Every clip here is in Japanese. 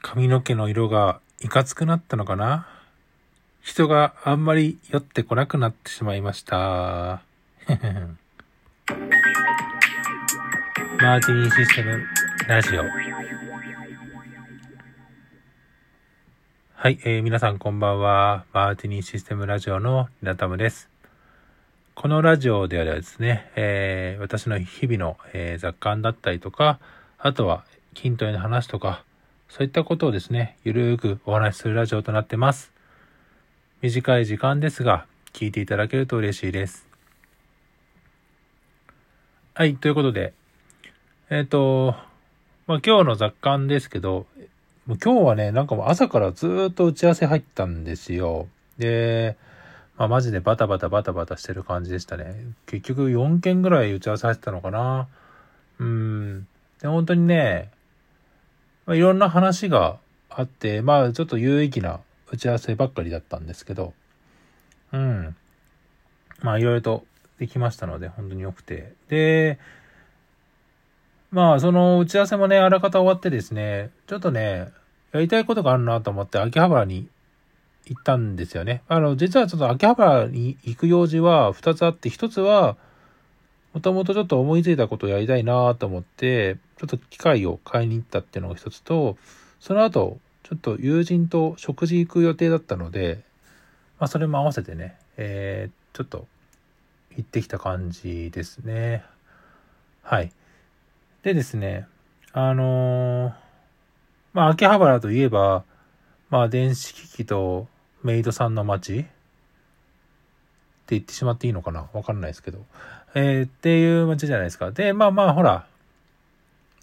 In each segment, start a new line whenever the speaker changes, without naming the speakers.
髪の毛の色がいかつくなったのかな？人があんまり寄ってこなくなってしまいました。マーティニーシステムラジオ。はい、えー、皆さんこんばんは。マーティニーシステムラジオのリナタムです。このラジオではですね、えー、私の日々の、えー、雑感だったりとか、あとは筋トレの話とか、そういったことをですね、ゆるーくお話しするラジオとなってます。短い時間ですが、聞いていただけると嬉しいです。はい、ということで、えっ、ー、と、まあ、今日の雑感ですけど、もう今日はね、なんかもう朝からずっと打ち合わせ入ったんですよ。で、まあ、マジでバタバタバタバタしてる感じでしたね。結局4件ぐらい打ち合わせ入ってたのかな。うん。で、本当にね、まあ、いろんな話があって、まあちょっと有益な打ち合わせばっかりだったんですけど、うん。まあいろいろとできましたので、本当に良くて。で、まあその打ち合わせもね、あらかた終わってですね、ちょっとね、やりたいことがあるなと思って秋葉原に行ったんですよね。あの、実はちょっと秋葉原に行く用事は2つあって、1つは、もともとちょっと思いついたことをやりたいなと思って、ちょっと機械を買いに行ったっていうのが一つと、その後、ちょっと友人と食事行く予定だったので、まあそれも合わせてね、えー、ちょっと行ってきた感じですね。はい。でですね、あのー、まあ秋葉原といえば、まあ電子機器とメイドさんの街って言ってしまっていいのかな？わかんないですけど。えー、っていう街じゃないですか。で、まあまあ、ほら、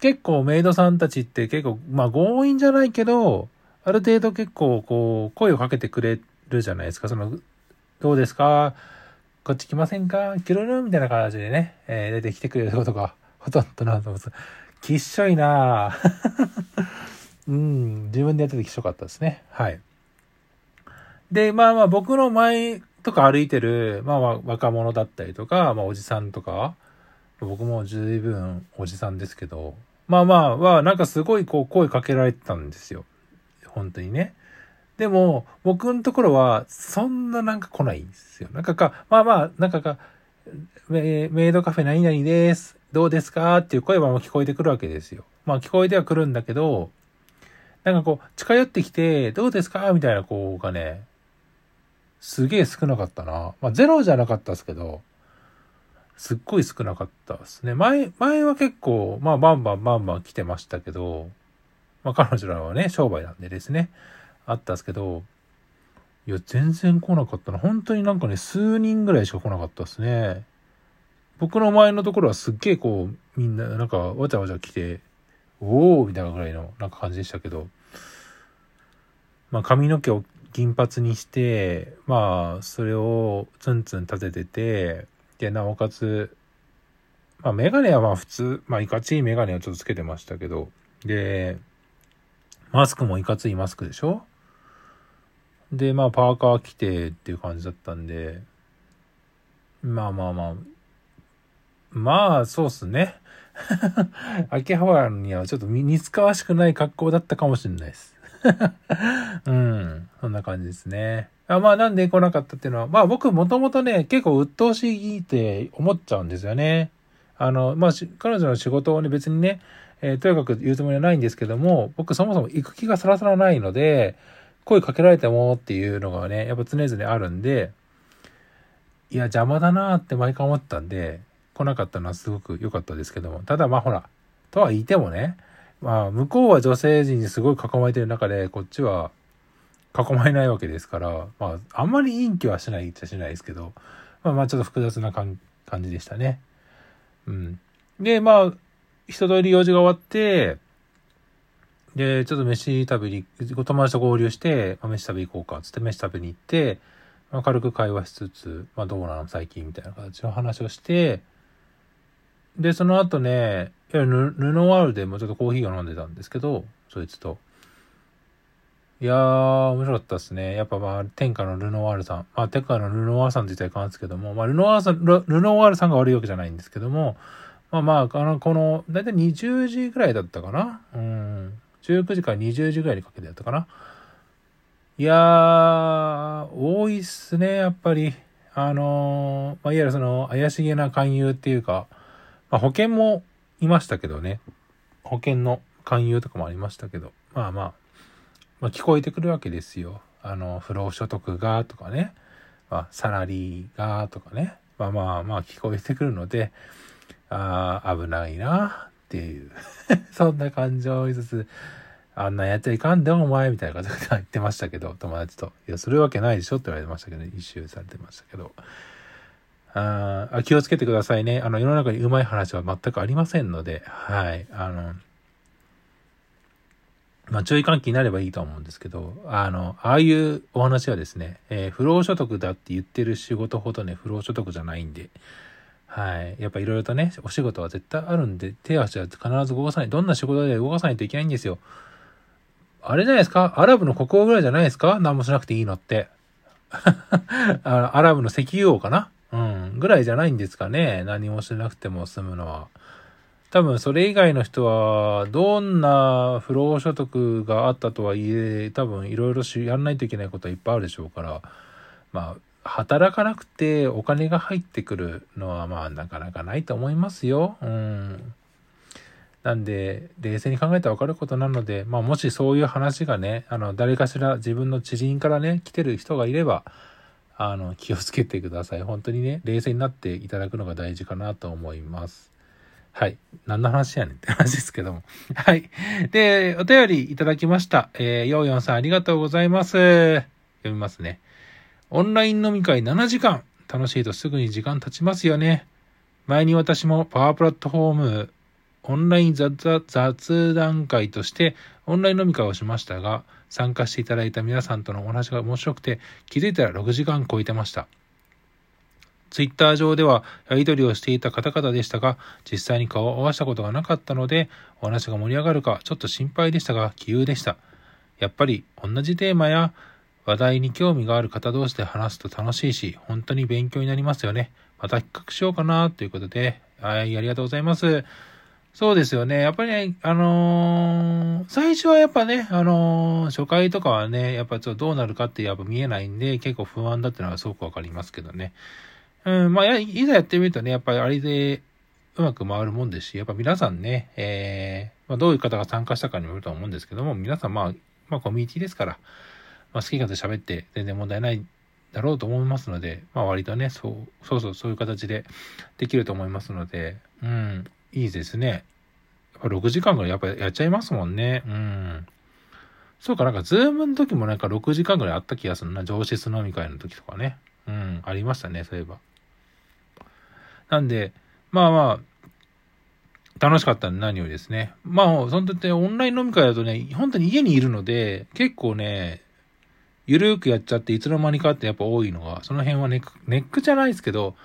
結構メイドさんたちって結構、まあ強引じゃないけど、ある程度結構こう、声をかけてくれるじゃないですか。その、どうですか？こっち来ませんか？キロルみたいな感じでね、えー、出てきてくれることが ほとんどなと思うんです。きっしょいな うん、自分でやっててきっしょかったですね。はい。で、まあまあ僕の前とか歩いてる、まあ若者だったりとか、まあおじさんとか、僕も十分おじさんですけど、まあまあは、なんかすごいこう声かけられてたんですよ。本当にね。でも、僕のところは、そんななんか来ないんですよ。なんかか、まあまあ、なんかか、メイドカフェ何々です。どうですかっていう声はもう聞こえてくるわけですよ。まあ聞こえてはくるんだけど、なんかこう、近寄ってきて、どうですかみたいな子がね、すげえ少なかったな。まあ、ゼロじゃなかったですけど、すっごい少なかったですね。前、前は結構、まあ、バンバンバンバン来てましたけど、まあ、彼女らはね、商売なんでですね、あったんですけど、いや、全然来なかったな。本当になんかね、数人ぐらいしか来なかったですね。僕の前のところはすっげえこう、みんな、なんか、わちゃわちゃ来て、おーみたいなぐらいの、なんか感じでしたけど、まあ、髪の毛を銀髪にして、まあ、それをツンツン立ててて、で、なおかつ、まあ、メガネはまあ普通、まあ、いかちいメガネをちょっとつけてましたけど、で、マスクもいかついマスクでしょ？で、まあ、パーカー着てっていう感じだったんで、まあまあまあ、まあ、そうっすね。秋葉原にはちょっと似つかわしくない格好だったかもしれないです。うん。そんな感じですね。あまあなんで来なかったっていうのは、まあ僕もともとね、結構鬱陶しいって思っちゃうんですよね。あの、まあ彼女の仕事をね別にね、えー、とにかく言うつもりはないんですけども、僕そもそも行く気がさらさらないので、声かけられてもっていうのがね、やっぱ常々あるんで、いや邪魔だなって毎回思ったんで、来なかったのはすごく良かったですけども、ただまあほら、とは言ってもね、まあ、向こうは女性陣にすごい囲まれてる中で、こっちは囲まれないわけですから、まあ、あんまり陰気はしないっちゃしないですけど、まあまあちょっと複雑な感じでしたね。うん。で、まあ、一通り用事が終わって、で、ちょっと飯食べに、友達と合流して、まあ、飯食べ行こうか、つって飯食べに行って、まあ、軽く会話しつつ、まあ、どうなの最近みたいな形の話をして、で、その後ね、ルノワールでもちょっとコーヒーを飲んでたんですけど、そいつと。いやー、面白かったですね。やっぱまあ、天下のルノワールさん。まあ、天下のルノワールさんって言ったらいかんですけども、まあ、ルノワールさん、ルノワールさんが悪いわけじゃないんですけども、まあまあ、あの、この、だいたい20時ぐらいだったかな？うん。19時から20時ぐらいにかけてやったかな？いやー、多いっすね、やっぱり。あのー、まあ、いわゆるその、怪しげな勧誘っていうか、まあ、保険もいましたけどね。保険の勧誘とかもありましたけど、まあまあ、まあ、聞こえてくるわけですよ。あの、不労所得がとかね、まあ、サラリーがとかね、まあまあまあ聞こえてくるので、ああ、危ないなっていう そんな感情を言いつつ、あんなやっちゃいかんでお前みたいな感じで言ってましたけど、友達と。いや、するわけないでしょって言われてましたけど、ね、一周されてましたけど。ああ気をつけてくださいね。あの、世の中にうまい話は全くありませんので、はい。あの、まあ、注意喚起になればいいと思うんですけど、あの、ああいうお話はですね、えー、不労所得だって言ってる仕事ほどね、不労所得じゃないんで、はい。やっぱいろいろとね、お仕事は絶対あるんで、手足は必ず動かさない。どんな仕事で動かさないといけないんですよ。あれじゃないですか？アラブの国王ぐらいじゃないですか？何もしなくていいのって。あのアラブの石油王かな？ぐらいじゃないんですかね何もしなくても済むのは。多分それ以外の人は、どんな不労所得があったとはいえ、多分いろいろやんないといけないことはいっぱいあるでしょうから、まあ、働かなくてお金が入ってくるのはまあなかなかないと思いますよ。うん。なんで、冷静に考えたらわかることなので、まあもしそういう話がね、あの、誰かしら自分の知人からね、来てる人がいれば、あの、気をつけてください。本当にね、冷静になっていただくのが大事かなと思います。はい。何の話やねんって話ですけども。はい。で、お便りいただきました。えー、ヨーヨンさんありがとうございます。読みますね。オンライン飲み会7時間。楽しいとすぐに時間経ちますよね。前に私もパワープラットフォームオンライン雑談会としてオンライン飲み会をしましたが、参加していただいた皆さんとのお話が面白くて、気づいたら6時間超えてました。ツイッター上ではやり取りをしていた方々でしたが、実際に顔を合わせたことがなかったので、お話が盛り上がるかちょっと心配でしたが、気憂でした。やっぱり同じテーマや話題に興味がある方同士で話すと楽しいし、本当に勉強になりますよね。また企画しようかなということで、はい、ありがとうございます。そうですよね。やっぱりね、あのー、最初はやっぱね、あのー、初回とかはね、やっぱちょっとどうなるかってやっぱ見えないんで、結構不安だっていうのはすごくわかりますけどね。うん、まあ、いざやってみるとね、やっぱりあれでうまく回るもんですし、やっぱ皆さんね、えー、まあ、どういう方が参加したかにもよると思うんですけども、皆さんまあ、まあコミュニティですから、まあ好き勝手喋って全然問題ないだろうと思いますので、まあ割とね、そう、そうそう、そういう形でできると思いますので、うん、いいですね。やっぱ6時間ぐらいやっぱやっちゃいますもんね。うん。そうか、なんかズームの時もなんか6時間ぐらいあった気がするな。上質飲み会の時とかね。うん、ありましたね、そういえば。なんで、まあまあ、楽しかったんで何よりですね。まあ、そんとオンライン飲み会だとね、本当に家にいるので、結構ね、ゆるーくやっちゃっていつの間にかってやっぱ多いのが、その辺はネック、ネックじゃないですけど、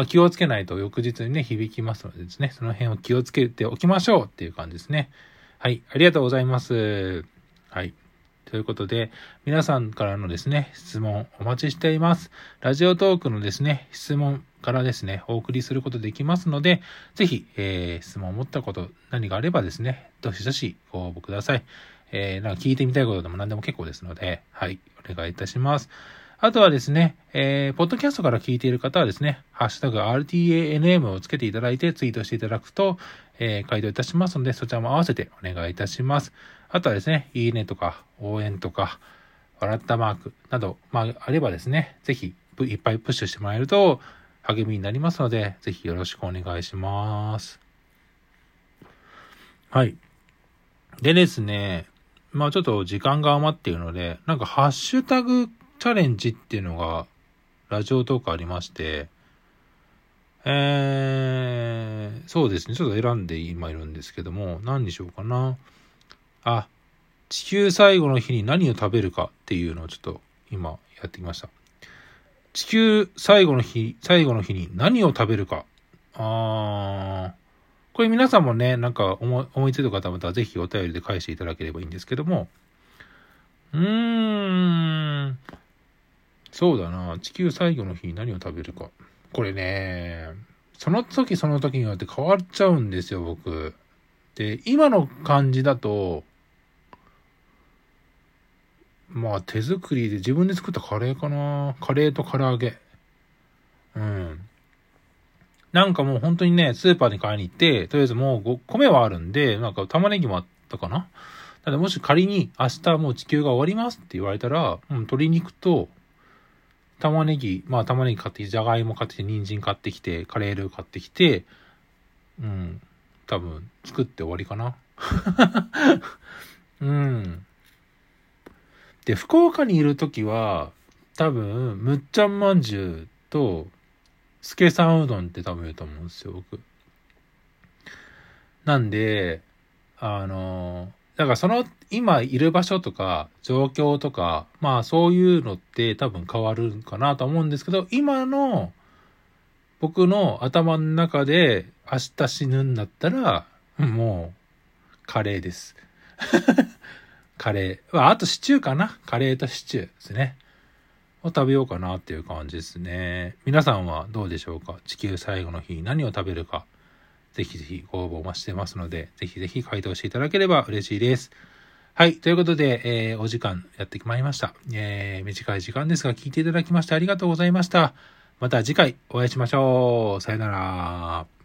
まあ、気をつけないと翌日にね、響きますのでですね、その辺を気をつけておきましょうっていう感じですね。はい、ありがとうございます。はい。ということで、皆さんからのですね、質問お待ちしています。ラジオトークのですね、質問からですね、お送りすることできますので、ぜひ、えー、質問を持ったこと、何があればですね、どしどしご応募ください。えー、なんか聞いてみたいことでも何でも結構ですので、はい、お願いいたします。あとはですね、えー、ポッドキャストから聞いている方はですね、ハッシュタグ RTANM をつけていただいてツイートしていただくと、えー、回答いたしますので、そちらも合わせてお願いいたします。あとはですね、いいねとか、応援とか、笑ったマークなど、まあ、あればですね、ぜひ、いっぱいプッシュしてもらえると励みになりますので、ぜひよろしくお願いします。はい。でですね、まあちょっと時間が余っているので、なんかハッシュタグチャレンジっていうのが、ラジオトークありまして、えー、そうですね。ちょっと選んで今いるんですけども、何にしようかな。あ、地球最後の日に何を食べるかっていうのをちょっと今やってきました。地球最後の日、最後の日に何を食べるか。あー、これ皆さんもね、なんか思い思いついた方はまたぜひお便りで返していただければいいんですけども、うーん、そうだな。地球最後の日に何を食べるか。これね、その時その時によって変わっちゃうんですよ、僕。で、今の感じだと、まあ手作りで自分で作ったカレーかな。カレーと唐揚げ。うん。なんかもう本当にね、スーパーに買いに行って、とりあえずもう米はあるんで、なんか玉ねぎもあったかな。ただもし仮に明日もう地球が終わりますって言われたら、うん、鶏肉と玉ねぎ、まあ玉ねぎ買ってきて、じゃがいも買ってきて、人参買ってきて、カレールー買ってきて、うん、多分作って終わりかな。うん。で、福岡にいるときは、多分、むっちゃんまんじゅうと、すけさんうどんって食べると思うんですよ、僕。なんで、あの、だからその今いる場所とか状況とか、まあそういうのって多分変わるかなと思うんですけど、今の僕の頭の中で明日死ぬんだったら、もうカレーです。カレー。あとシチューかなカレーとシチューですね。を食べようかなっていう感じですね。皆さんはどうでしょうか？地球最後の日何を食べるか。ぜひぜひご応募お待ちしてますので、ぜひぜひ回答していただければ嬉しいです。はい。ということで、えー、お時間やってまいりました。えー、短い時間ですが聞いていただきましてありがとうございました。また次回お会いしましょう。さよなら。